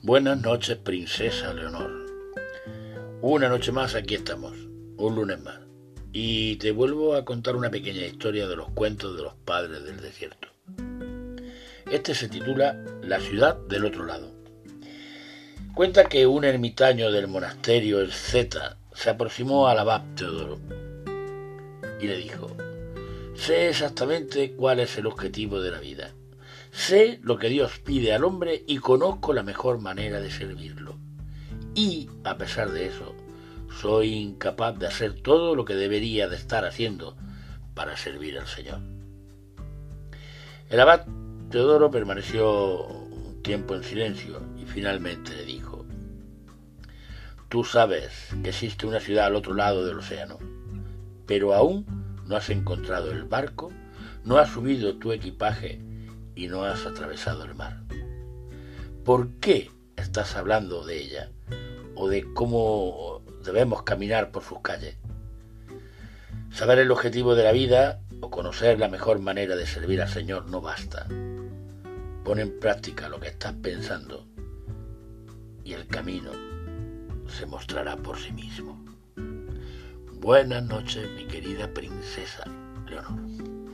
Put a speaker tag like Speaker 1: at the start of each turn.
Speaker 1: Buenas noches, princesa Leonor. Una noche más aquí estamos, un lunes más. Y te vuelvo a contar una pequeña historia de los cuentos de los padres del desierto. Este se titula La ciudad del otro lado. Cuenta que un ermitaño del monasterio El Zeta se aproximó al abad Teodoro y le dijo, sé exactamente cuál es el objetivo de la vida Sé lo que Dios pide al hombre y conozco la mejor manera de servirlo. Y, a pesar de eso, soy incapaz de hacer todo lo que debería de estar haciendo para servir al Señor. El abad Teodoro permaneció un tiempo en silencio y finalmente le dijo, Tú sabes que existe una ciudad al otro lado del océano, pero aún no has encontrado el barco, no has subido tu equipaje y no has atravesado el mar. ¿Por qué estás hablando de ella o de cómo debemos caminar por sus calles? Saber el objetivo de la vida o conocer la mejor manera de servir al Señor no basta. Pon en práctica lo que estás pensando y el camino se mostrará por sí mismo. Buenas noches, mi querida princesa Leonor.